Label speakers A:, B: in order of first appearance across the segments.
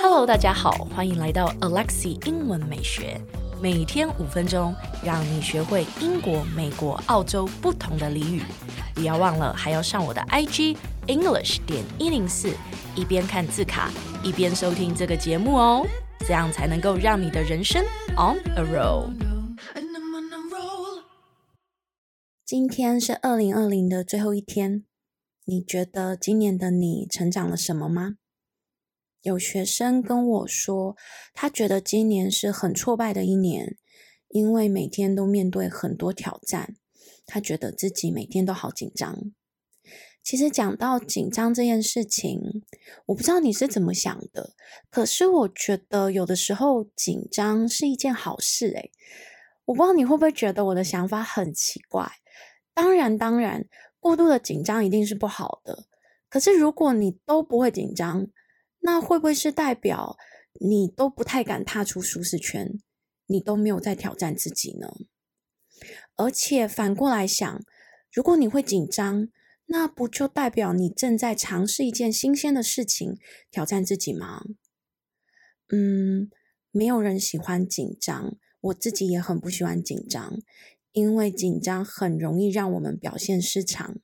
A: Hello，大家好，欢迎来到 Alexi 英文美学，每天五分钟，让你学会英国、美国、澳洲不同的俚语。不要忘了，还要上我的 IG English 点一零四，一边看字卡，一边收听这个节目哦，这样才能够让你的人生 on a roll。今天是二零二零的最后一天，你觉得今年的你成长了什么吗？有学生跟我说，他觉得今年是很挫败的一年，因为每天都面对很多挑战，他觉得自己每天都好紧张。其实讲到紧张这件事情，我不知道你是怎么想的，可是我觉得有的时候紧张是一件好事。诶，我不知道你会不会觉得我的想法很奇怪？当然，当然，过度的紧张一定是不好的。可是如果你都不会紧张，那会不会是代表你都不太敢踏出舒适圈，你都没有在挑战自己呢？而且反过来想，如果你会紧张，那不就代表你正在尝试一件新鲜的事情，挑战自己吗？嗯，没有人喜欢紧张，我自己也很不喜欢紧张，因为紧张很容易让我们表现失常。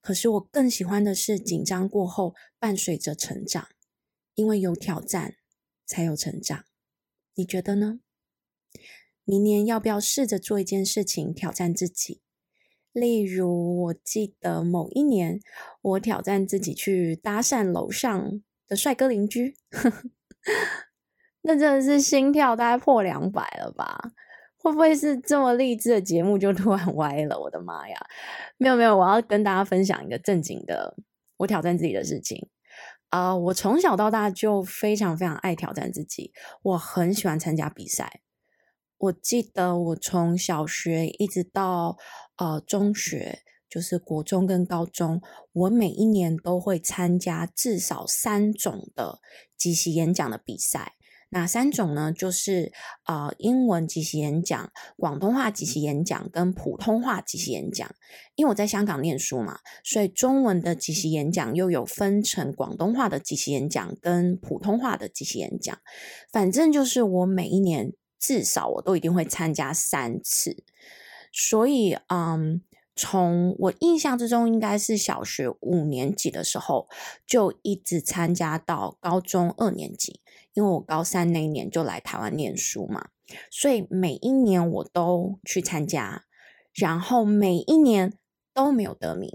A: 可是我更喜欢的是紧张过后伴随着成长。因为有挑战，才有成长。你觉得呢？明年要不要试着做一件事情，挑战自己？例如，我记得某一年，我挑战自己去搭讪楼上的帅哥邻居，那真的是心跳大概破两百了吧？会不会是这么励志的节目就突然歪了？我的妈呀！没有没有，我要跟大家分享一个正经的，我挑战自己的事情。啊我从小到大就非常非常爱挑战自己，我很喜欢参加比赛。我记得我从小学一直到呃中学，就是国中跟高中，我每一年都会参加至少三种的即席演讲的比赛。哪三种呢？就是呃，英文即席演讲、广东话即席演讲跟普通话即席演讲。因为我在香港念书嘛，所以中文的即席演讲又有分成广东话的即席演讲跟普通话的即席演讲。反正就是我每一年至少我都一定会参加三次。所以，嗯，从我印象之中，应该是小学五年级的时候就一直参加到高中二年级。因为我高三那一年就来台湾念书嘛，所以每一年我都去参加，然后每一年都没有得名，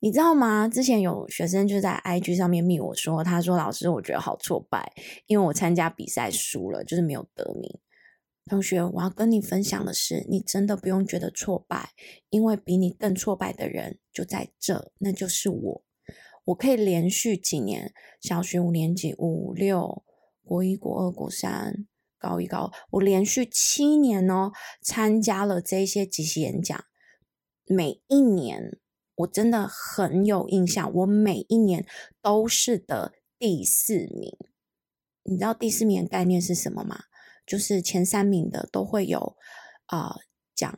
A: 你知道吗？之前有学生就在 IG 上面密我说，他说老师，我觉得好挫败，因为我参加比赛输了，就是没有得名。同学，我要跟你分享的是，你真的不用觉得挫败，因为比你更挫败的人就在这，那就是我。我可以连续几年，小学五年级、五六、国一、国二、国三、高一、高二，我连续七年哦，参加了这些即席演讲。每一年我真的很有印象，我每一年都是得第四名。你知道第四名的概念是什么吗？就是前三名的都会有啊、奖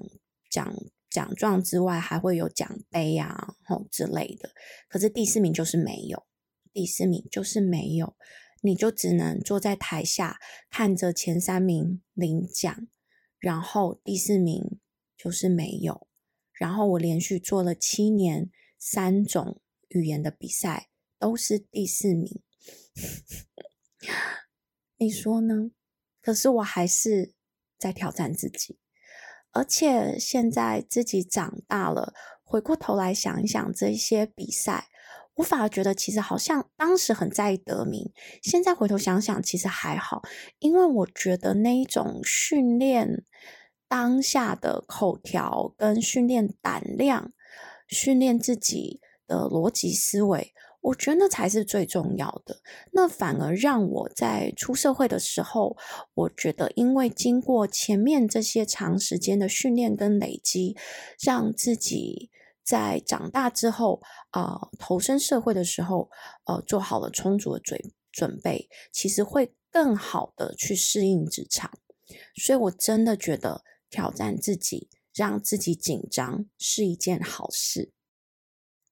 A: 奖。奖状之外还会有奖杯啊，吼之类的。可是第四名就是没有，第四名就是没有，你就只能坐在台下看着前三名领奖，然后第四名就是没有。然后我连续做了七年三种语言的比赛，都是第四名。你说呢？可是我还是在挑战自己。而且现在自己长大了，回过头来想一想这些比赛，我反而觉得其实好像当时很在意得名，现在回头想想其实还好，因为我觉得那一种训练当下的口条跟训练胆量，训练自己的逻辑思维。我觉得那才是最重要的。那反而让我在出社会的时候，我觉得因为经过前面这些长时间的训练跟累积，让自己在长大之后，呃，投身社会的时候，呃，做好了充足的准准备，其实会更好的去适应职场。所以我真的觉得挑战自己，让自己紧张是一件好事。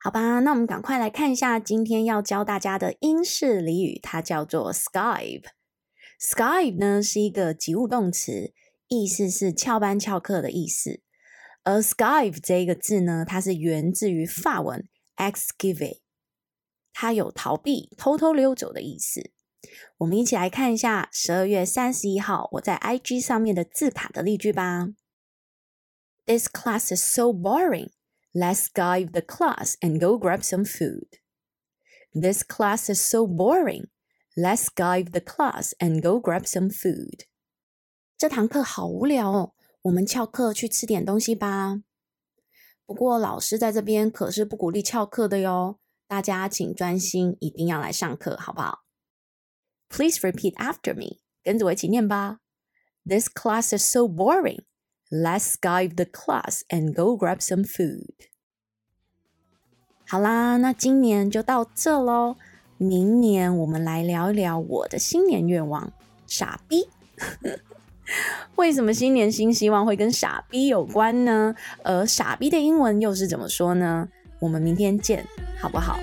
A: 好吧，那我们赶快来看一下今天要教大家的英式俚语，它叫做 skive。skive 呢是一个及物动词，意思是翘班翘课的意思。而 skive 这一个字呢，它是源自于法文 esquiver，它有逃避、偷偷溜走的意思。我们一起来看一下十二月三十一号我在 IG 上面的字卡的例句吧。This class is so boring. Let's skive the class and go grab some food. This class is so boring. Let's skive the class and go grab some food. 这堂课好无聊哦，我们翘课去吃点东西吧。不过老师在这边可是不鼓励翘课的哟，大家请专心，一定要来上课，好不好？Please repeat after me，跟着我一起念吧。This class is so boring. Let's skive the class and go grab some food. 好啦，那今年就到这喽。明年我们来聊一聊我的新年愿望——傻逼。为什么新年新希望会跟傻逼有关呢？而傻逼的英文又是怎么说呢？我们明天见，好不好？